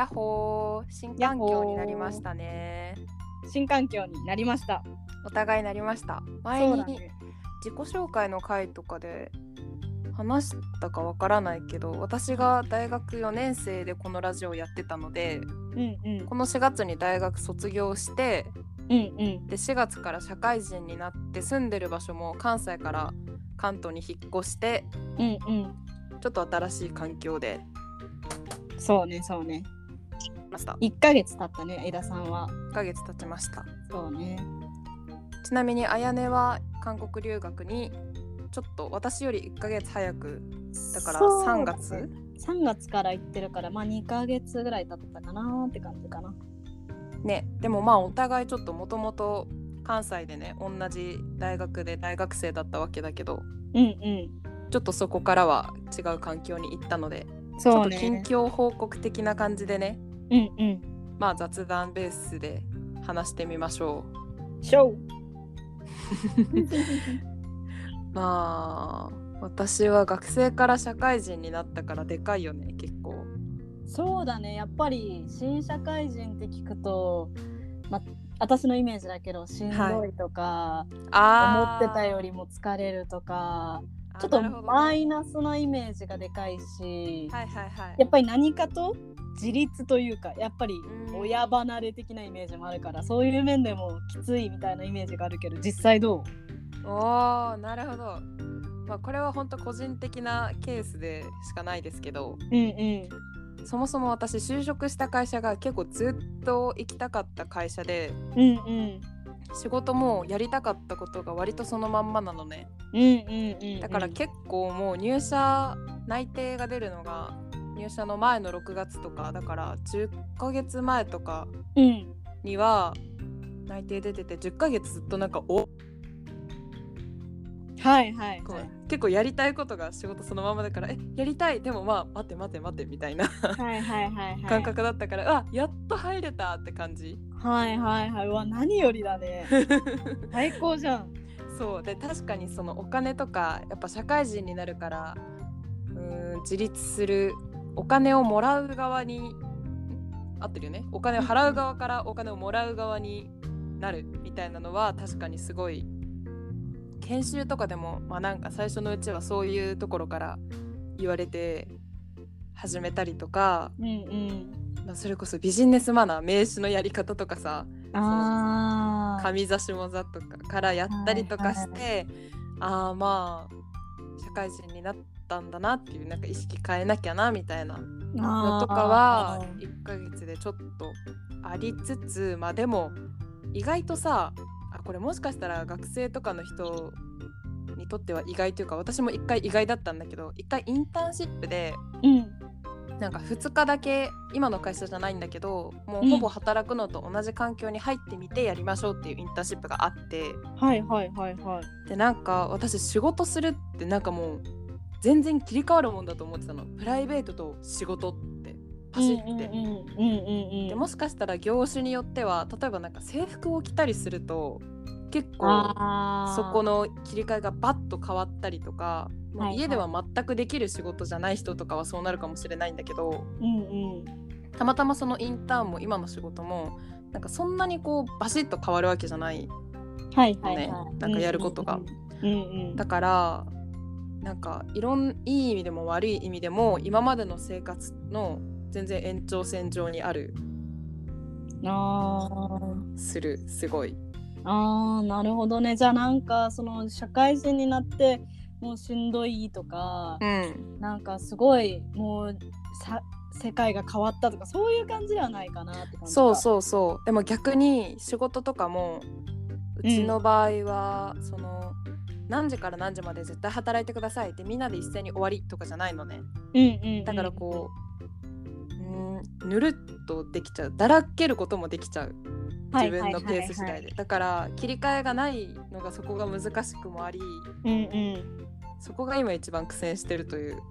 やっほー新環境になりましたね新環境になりました。お互いなりました前に。自己紹介の回とかで話したかわからないけど私が大学4年生でこのラジオやってたのでうんうんこの4月に大学卒業してうんうん。で4月から社会人になって住んでる場所も関西から関東に引っ越してうんうん。ちょっと新しい環境でそうねそうね。ました一ヶ月経ったね枝さんは。1ヶ月経ちましたそうね。ちなみにあやねは韓国留学にちょっと私より1ヶ月早くだからそう3月？3月から行ってるからまあ2ヶ月ぐらい経ったかなって感じかな。ねでもまあお互いちょっともともと関西でね同じ大学で大学生だったわけだけどうんうん。ちょっとそこからは違う環境に行ったので、ちょそうっと近ね。況報告的な感じでねうんうん。まあ雑談ベースで話してみましょう。まあ私は学生から社会人になったからでかいよね結構。そうだね。やっぱり新社会人って聞くと、ま、私のイメージだけどしんどいとか、思あーってたよりも疲れるとかあちょっとマイナスのイメージがでかいし、はいはいはい。やっぱり何かと自立というかやっぱりうん。親離れ的なイメージもあるからそういう面でもきついみたいなイメージがあるけど実際どう？おーなるほど。まあこれは本当個人的なケースでしかないですけどうんうん。そもそも私就職した会社が結構ずっと行きたかった会社でうんうん。仕事もやりたかったことが割とそのまんまなのね。うんうんうんだから結構もう入社内定が出るのが入社の前の6月とかだから10ヶ月前とかうん。には内定出てて10ヶ月ずっとなんかおはいはいはい。結構やりたいことが仕事そのままだからえやりたい。でもまあ待って待って待ってみたいなはいはいはいはい。感覚だったから、あやっと入れたって感じ。はいはいはい。うわ何よりだね。最高じゃん。そう。で確かにそのお金とかやっぱ社会人になるからうーん自立するお金をもらう側にん合ってるよね。お金を払う側からお金をもらう側になるみたいなのは確かにすごい研修とかでもまあなんか最初のうちはそういうところから言われて始めたりとか、うんうん。まあ、それこそビジネスマナー名刺のやり方とかさ上座下座とかからやったりとかして、ああまあ社会人になったんだなっていうなんか意識変えなきゃなみたいな。のとかはあー1ヶ月でちょっとありつつまあでも意外とさあこれもしかしたら学生とかの人にとっては意外というか私も1回意外だったんだけど1回インターンシップでうん。なんか2日だけ今の会社じゃないんだけどもうほぼ働くのと同じ環境に入ってみてやりましょうっていうインターンシップがあって。はいはいはいはい。でなんか私仕事するってなんかもう全然切り替わるもんだと思ってたの。プライベートと仕事って。走って、でもしかしたら業種によっては例えばなんか制服を着たりすると結構そこの切り替えがバッと変わったりとか、家では全くできる仕事じゃない人とかはそうなるかもしれないんだけどうんうん。たまたまそのインターンも今の仕事もなんかそんなにこうバシッと変わるわけじゃないはいはいはい、ねなんかやることが。うんうん。だからなんかいろんいい意味でも悪い意味でも今までの生活の全然延長線上にある。あー。するすごい。あーなるほどね。じゃあなんかその社会人になってもうしんどいとか、うん。なんかすごいもうさ世界が変わったとかそういう感じではないかなって感じそううそうそう。でも逆に仕事とかもうちの場合は、その何時から何時まで絶対働いてくださいってみんなで一斉に終わりとかじゃないのね。うんうんうん、だからこううんぬるっとできちゃうだらけることもできちゃう。自分のペース次第で。だから切り替えがないのがそこが難しくもありうんうん。そこが今一番苦戦してるという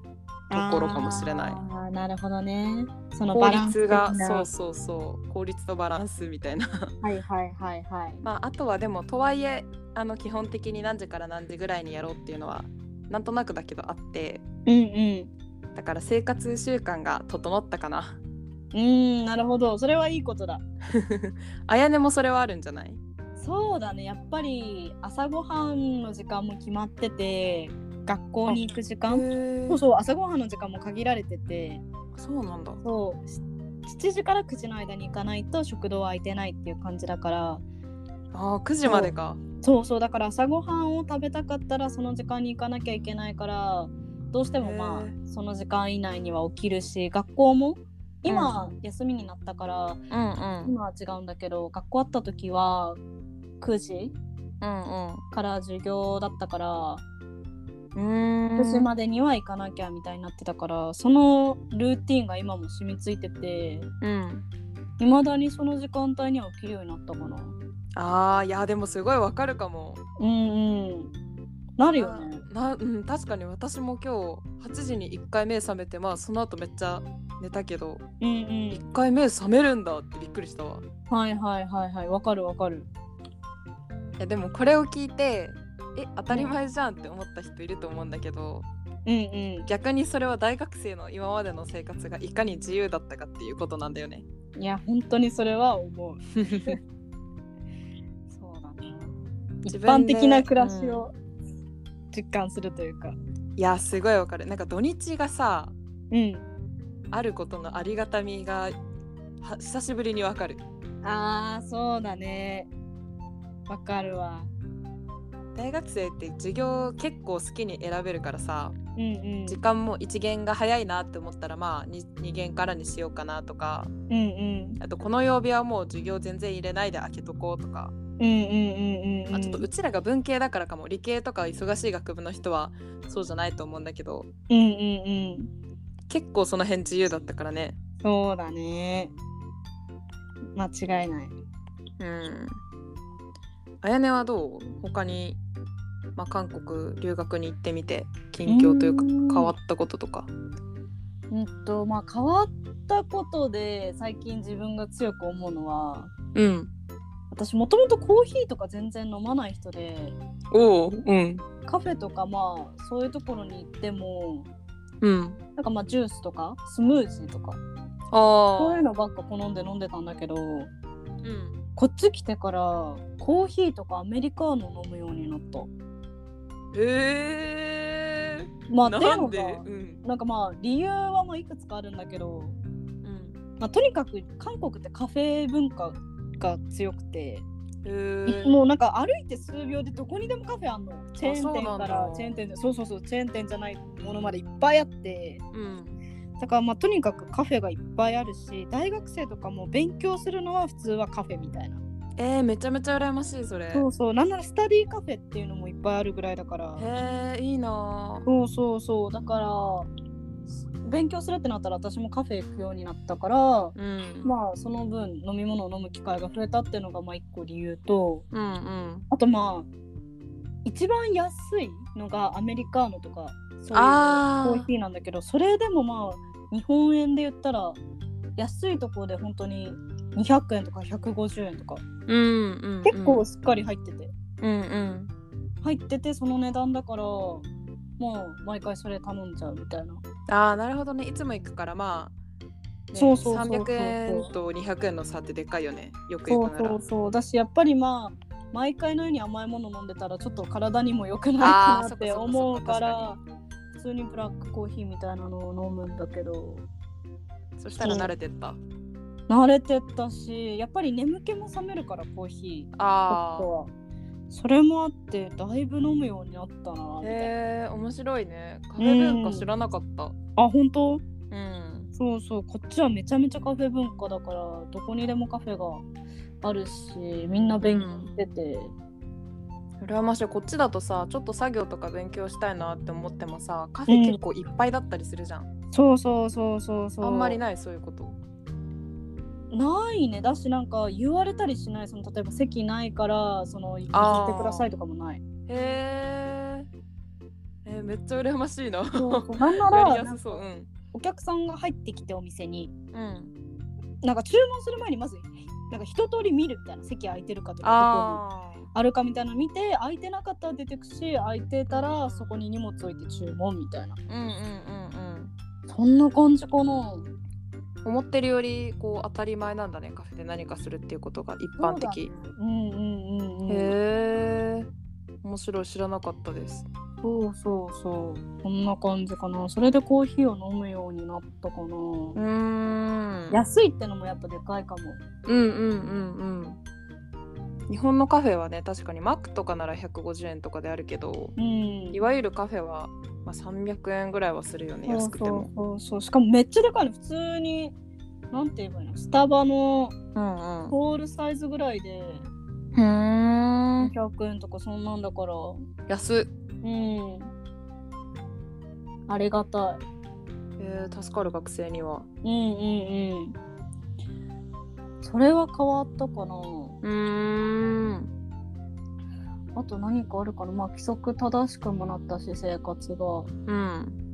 ところかもしれない。あーなるほどね。その効バランス率がそうそうそう。効率とバランスみたいな。はいはいはいはい。まああとはでもとはいえあの基本的に何時から何時ぐらいにやろうっていうのはなんとなくだけどあって。うんうん。だから生活習慣が整ったかな。うーんなるほど。それはいいことだ。あやねもそれはあるんじゃない？そうだね。やっぱり朝ごはんの時間も決まってて学校に行く時間？そうそう朝ごはんの時間も限られてて。そうなんだ。そうし7時から9時の間に行かないと食堂は空いてないっていう感じだから。あー9時までか。そうそうだから朝ごはんを食べたかったらその時間に行かなきゃいけないからどうしてもまへあその時間以内には起きるし学校も今、休みになったからうんうん。今は違うんだけど学校あった時は9時うん。から授業だったからうんう9時ーん。までには行かなきゃみたいになってたからそのルーティンが今も染みついててうん。いまだにその時間帯には起きるようになったかな。あーいやでもすごいわかるかも。うんうん。なるよね。なうん確かに私も今日8時に1回目覚めてまあその後めっちゃ寝たけどうんうん。1回目覚めるんだってびっくりしたわ。はいはいはいはい。わかるわかる。いやでもこれを聞いてえ当たり前じゃんって思った人いると思うんだけどうんうん。逆にそれは大学生の今までの生活がいかに自由だったかっていうことなんだよね。いや本当にそれは思う。そうだね一般的な暮らしを実感するというか。いやすごいわかる。なんか土日がさうん。あることのありがたみがは久しぶりにわかる。あーそうだね。わかるわ大学生って授業結構好きに選べるからさうんうん。時間も1限が早いなって思ったらまあ 2, 2限からにしようかなとかうんうん。あとこの曜日はもう授業全然入れないで開けとこうとか、うんうんうんうんうん。まあ、ちょっとうちらが文系だからかも理系とか忙しい学部の人はそうじゃないと思うんだけどうんうんうん。結構その辺自由だったからね。そうだね。間違いない。うん。あやねはどう？他に、まあ、韓国留学に行ってみて近況というか変わったこととか。うんとまあ変わったことで最近自分が強く思うのはうん。私もともとコーヒーとか全然飲まない人でおおうん。カフェとかまあそういうところに行ってもうん。なんかまあジュースとかスムージーとかああそういうのばっか好んで飲んでたんだけどうん。こっち来てからコーヒーとかアメリカーノ飲むようになった。へえまあなんで？うん。なんかまあ理由はまあいくつかあるんだけど、うんまあ、とにかく韓国ってカフェ文化が強くて、もうなんか歩いて数秒でどこにでもカフェあんの。チェーン店からチェーン店でそうそうそうチェーン店じゃないものまでいっぱいあって。うん。だからまあとにかくカフェがいっぱいあるし大学生とかも勉強するのは普通はカフェみたいなえー、めちゃめちゃ羨ましいそれ。そうそう。なんならスタディカフェっていうのもいっぱいあるぐらいだから。へえいいなそうそうそう。だから勉強するってなったら私もカフェ行くようになったからうん。まあその分飲み物を飲む機会が増えたっていうのがまあ一個理由とうんうん。あとまあ一番安いのがアメリカーノとかそういうコーヒーなんだけどそれでもまあ日本円で言ったら安いところで本当に200円とか150円とか。うんうんうん。結構しっかり入ってて、うんうん。入っててその値段だからもう毎回それ頼んじゃうみたいな。ああなるほどね。いつも行くからまあ、ね、そうそうそうそう。300円と200円の差ってでかいよね。よくそう行くなら。そうそうだしやっぱりまあ毎回のように甘いもの飲んでたらちょっと体にも良くないかなって思うから普通にブラックコーヒーみたいなのを飲むんだけど。そしたら慣れてった慣れてったしやっぱり眠気も覚めるからコーヒー。あホットは。それもあってだいぶ飲むようになったなへえ面白いね。カフェ文化知らなかった。あ本当？うん。そうそう。こっちはめちゃめちゃカフェ文化だからどこにでもカフェがあるしみんな勉強してて、羨ましい。こっちだとさちょっと作業とか勉強したいなって思ってもさカフェ結構いっぱいだったりするじゃん、そうそうそうそうそう。あんまりないそういうことないね。だしなんか言われたりしない。その例えば席ないからその譲あー。ってくださいとかもない。へー。えーめっちゃ羨ましいな。なんなやらりやすそう。うん。お客さんが入ってきてお店にうん。なんか注文する前にまずなんか一通り見るみたいな席空いてるかとかどこあるかみたいなの見て空いてなかったら出てくし空いてたらそこに荷物置いて注文みたいな。ーうんうんうんうん。そんな感じかな思ってるよりこう当たり前なんだねカフェで何かするっていうことが一般的、うんうんうんうん。へえ面白い知らなかったですそうそうそう。こんな感じかな。それでコーヒーを飲むようになったかな。うーん安いってのもやっぱでかいかも。うんうんうんうん日本のカフェはね確かにマックとかなら150円とかであるけどうん。いわゆるカフェは、まあ、300円ぐらいはするよね安くてもそうそうそう。しかもめっちゃでかいの。普通に、なんて言えばいいの？スタバのうんうんホールサイズぐらいでふーん100円とかそんなんだから。安っうん。ありがたい。えー、助かる学生にはうんうんうん。それは変わったかな。うーん。あと何かあるかなまあ規則正しくもなったし生活が。うん。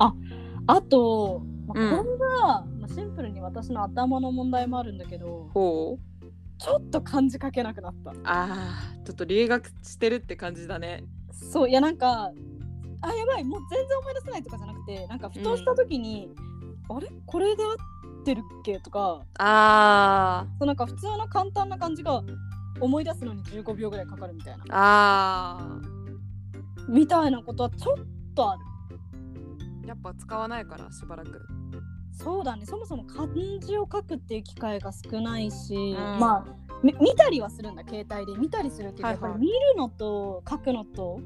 あと、まあ、うん。これが、まあ、シンプルに私の頭の問題もあるんだけどほう。ちょっと漢字書けなくなった。あーちょっと留学してるって感じだね。そういやなんかあやばいもう全然思い出せないとかじゃなくてなんかふとした時に、あれ？これで合ってるっけ？とか。あそうなんか普通の簡単な感じが思い出すのに15秒ぐらいかかるみたいな。ー。あみたいなことはちょっとある。ーやっぱ使わないからしばらく。そうだね。そもそも漢字を書くっていう機会が少ないし、ん。まあみ見たりはするんだ携帯で。見たりするけど、はいはい。やっぱり見るのと書くのと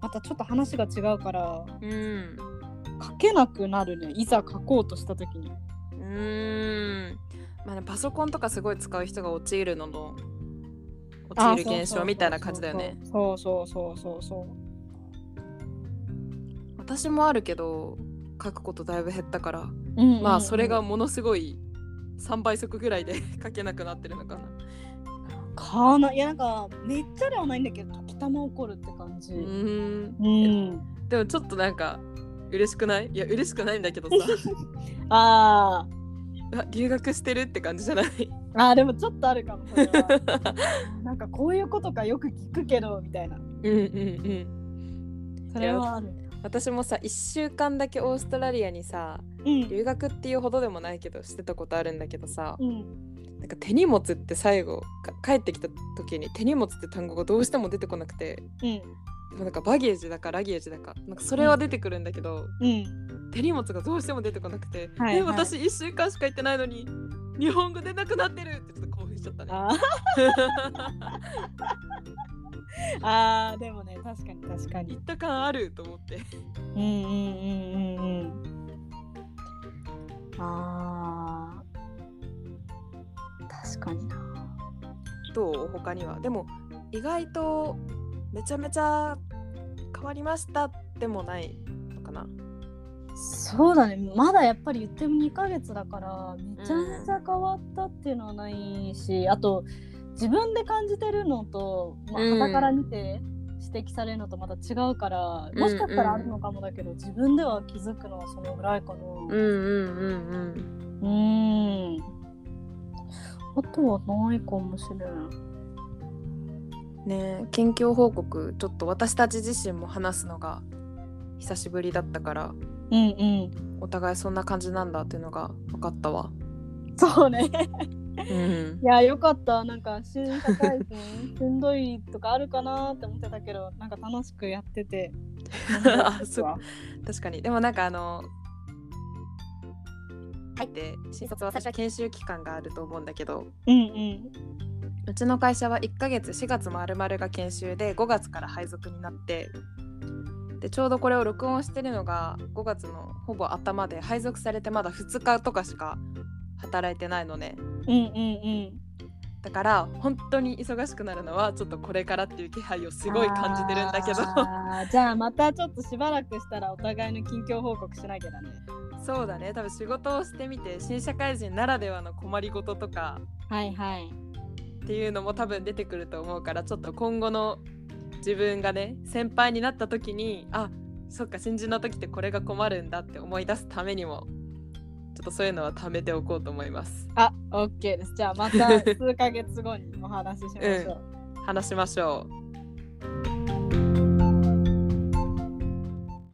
またちょっと話が違うからうん。書けなくなるね。いざ書こうとした時に。うーん。まあねパソコンとかすごい使う人が陥るのの陥る現象みたいな感じだよね。そうそうそうそうそう。私もあるけど書くことだいぶ減ったから、うんうんうんまあそれがものすごい3倍速ぐらいで 書けなくなってるのかな。かない。やなんかめっちゃではないんだけど時たま起こるって感じ。うーん。うん。でもちょっとなんか嬉しくない？いや嬉しくないんだけどさ。あー。あ留学してるって感じじゃない？あーでもちょっとあるかも なんかこういうことかよく聞くけどみたいな。うんうんうんそれはある。私もさ1週間だけオーストラリアにさうん。留学っていうほどでもないけどしてたことあるんだけどさうん。なんか手荷物って最後か帰ってきた時に手荷物って単語がどうしても出てこなくてうん。でもなんかバゲージだかラゲージだかなんかそれは出てくるんだけど、うん。手荷物がどうしても出てこなくて、えはいはい。私1週間しか行ってないのに日本語出なくなってるってちょっと興奮しちゃったね。あー あーでもね確かに確かに行った感あると思って。うんうんうんうんうんあー確かになどう？他には？でも意外とめちゃめちゃ変わりましたでもないのかな。そうだねまだやっぱり言っても2ヶ月だからめちゃめちゃ変わったっていうのはないし、あと自分で感じてるのと、まあ、うん傍から見て指摘されるのとまた違うから、もしかしたらあるのかもだけど、自分では気づくのはそのぐらいかな。うんうんうんうーん。あとはないかもしれない。うん。ねえ近況報告ちょっと私たち自身も話すのが久しぶりだったからうんうん。お互いそんな感じなんだっていうのが分かったわ。そうね。うんいや、よかった。なんか、新社会人、しんどいとかあるかなって思ってたけど、なんか楽しくやってて。あそう確かにでもなんかあの入って新卒は最初は研修期間があると思うんだけどうんうん。うちの会社は1ヶ月4月まるまるが研修で5月から配属になってでちょうどこれを録音してるのが5月のほぼ頭で配属されてまだ2日とかしか働いてないのねうんうんうん。だから本当に忙しくなるのはちょっとこれからっていう気配をすごい感じてるんだけどじゃあ、またちょっとしばらくしたらお互いの近況報告しなきゃだね。そうだね多分仕事をしてみて新社会人ならではの困りごととかはいはい。っていうのも多分出てくると思うからちょっと今後の自分がね先輩になった時にあそっか新人の時ってこれが困るんだって思い出すためにもちょっとそういうのは貯めておこうと思いますあ、オッケーです。じゃあ、また数ヶ月後にお話ししましょう。話しましょう